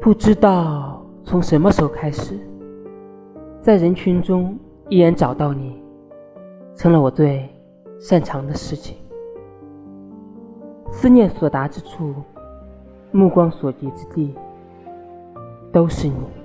不知道从什么时候开始在人群中依然找到你成了我最擅长的事情。思念所达之处目光所及之地都是你。